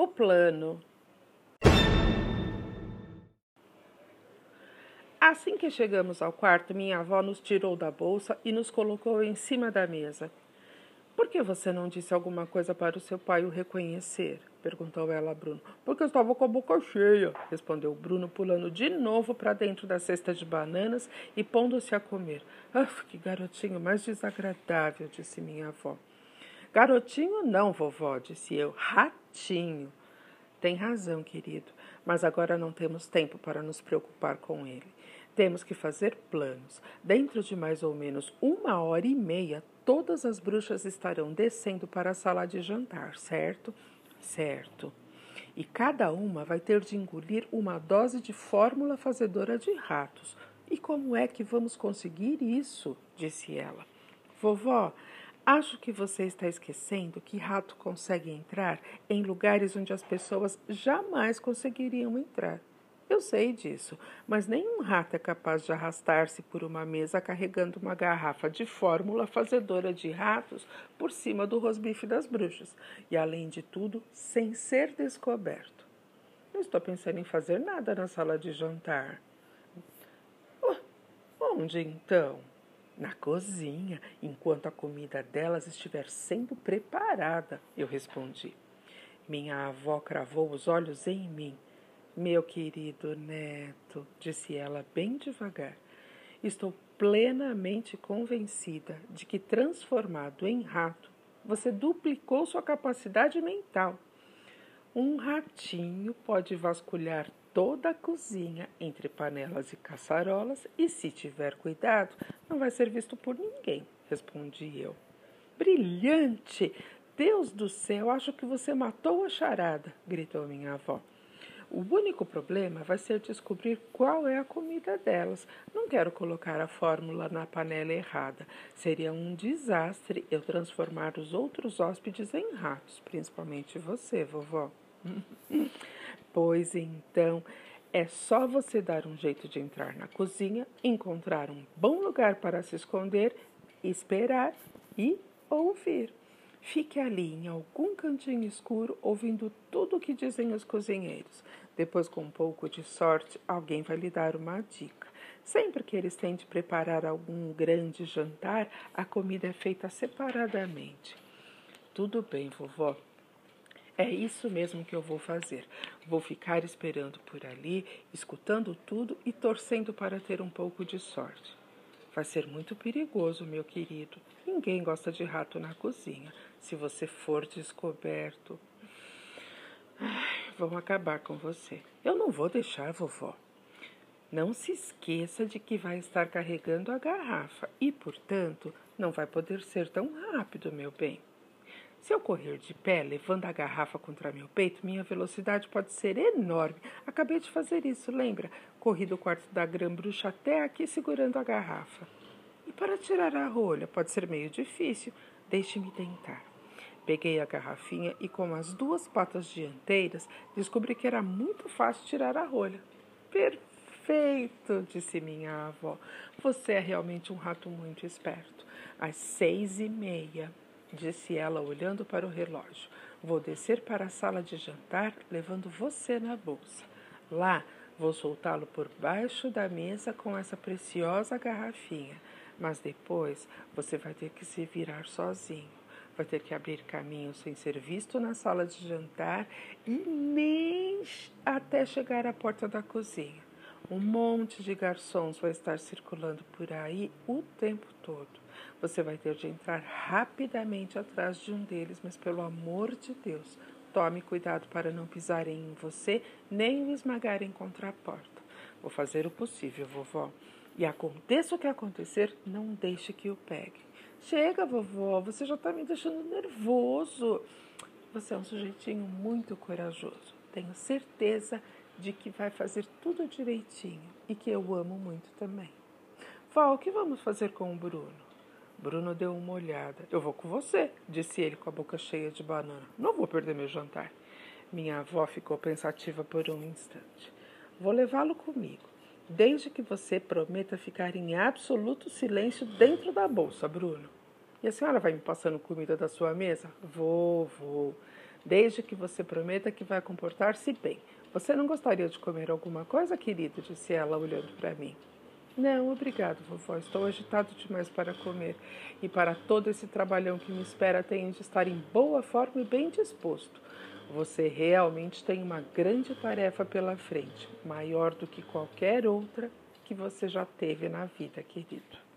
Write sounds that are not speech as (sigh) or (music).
O plano. Assim que chegamos ao quarto, minha avó nos tirou da bolsa e nos colocou em cima da mesa. Por que você não disse alguma coisa para o seu pai o reconhecer? perguntou ela a Bruno. Porque eu estava com a boca cheia, respondeu Bruno, pulando de novo para dentro da cesta de bananas e pondo-se a comer. Ah, que garotinho mais desagradável, disse minha avó. Garotinho não, vovó, disse eu. Ratinho. Tem razão, querido, mas agora não temos tempo para nos preocupar com ele. Temos que fazer planos. Dentro de mais ou menos uma hora e meia, todas as bruxas estarão descendo para a sala de jantar, certo? Certo. E cada uma vai ter de engolir uma dose de fórmula fazedora de ratos. E como é que vamos conseguir isso? disse ela. Vovó, acho que você está esquecendo que rato consegue entrar em lugares onde as pessoas jamais conseguiriam entrar. Eu sei disso, mas nenhum rato é capaz de arrastar-se por uma mesa carregando uma garrafa de fórmula fazedora de ratos por cima do rosbife das bruxas, e além de tudo, sem ser descoberto. Não estou pensando em fazer nada na sala de jantar. Oh, onde então? Na cozinha, enquanto a comida delas estiver sendo preparada, eu respondi. Minha avó cravou os olhos em mim meu querido neto, disse ela bem devagar, estou plenamente convencida de que, transformado em rato, você duplicou sua capacidade mental. Um ratinho pode vasculhar toda a cozinha entre panelas e caçarolas e, se tiver cuidado, não vai ser visto por ninguém, respondi eu. Brilhante! Deus do céu, acho que você matou a charada, gritou minha avó. O único problema vai ser descobrir qual é a comida delas. Não quero colocar a fórmula na panela errada. Seria um desastre eu transformar os outros hóspedes em ratos, principalmente você, vovó. (laughs) pois então, é só você dar um jeito de entrar na cozinha, encontrar um bom lugar para se esconder, esperar e ouvir. Fique ali em algum cantinho escuro ouvindo tudo o que dizem os cozinheiros. Depois, com um pouco de sorte, alguém vai lhe dar uma dica. Sempre que eles têm de preparar algum grande jantar, a comida é feita separadamente. Tudo bem, vovó. É isso mesmo que eu vou fazer. Vou ficar esperando por ali, escutando tudo e torcendo para ter um pouco de sorte. Vai ser muito perigoso, meu querido. Ninguém gosta de rato na cozinha. Se você for descoberto, vão acabar com você. Eu não vou deixar, vovó. Não se esqueça de que vai estar carregando a garrafa e, portanto, não vai poder ser tão rápido, meu bem. Se eu correr de pé, levando a garrafa contra meu peito, minha velocidade pode ser enorme. Acabei de fazer isso, lembra? Corri do quarto da grã-bruxa até aqui segurando a garrafa. E para tirar a rolha, pode ser meio difícil. Deixe-me tentar. Peguei a garrafinha e, com as duas patas dianteiras, descobri que era muito fácil tirar a rolha. Perfeito, disse minha avó. Você é realmente um rato muito esperto. Às seis e meia, disse ela, olhando para o relógio. Vou descer para a sala de jantar, levando você na bolsa. Lá, vou soltá-lo por baixo da mesa com essa preciosa garrafinha. Mas depois você vai ter que se virar sozinho vai ter que abrir caminho sem ser visto na sala de jantar e nem até chegar à porta da cozinha. Um monte de garçons vai estar circulando por aí o tempo todo. Você vai ter de entrar rapidamente atrás de um deles, mas pelo amor de Deus, tome cuidado para não pisarem em você nem o esmagarem contra a porta. Vou fazer o possível, vovó. E aconteça o que acontecer, não deixe que o pegue. Chega, vovó, você já está me deixando nervoso. Você é um sujeitinho muito corajoso. Tenho certeza de que vai fazer tudo direitinho e que eu amo muito também. Vó, o que vamos fazer com o Bruno? Bruno deu uma olhada. Eu vou com você, disse ele com a boca cheia de banana. Não vou perder meu jantar. Minha avó ficou pensativa por um instante. Vou levá-lo comigo desde que você prometa ficar em absoluto silêncio dentro da bolsa, Bruno. E a senhora vai me passando comida da sua mesa? Vou, vou. desde que você prometa que vai comportar-se bem. Você não gostaria de comer alguma coisa, querido? disse ela, olhando para mim. Não, obrigado, vovó. Estou agitado demais para comer. E para todo esse trabalhão que me espera, tenho de estar em boa forma e bem disposto. Você realmente tem uma grande tarefa pela frente, maior do que qualquer outra que você já teve na vida, querido.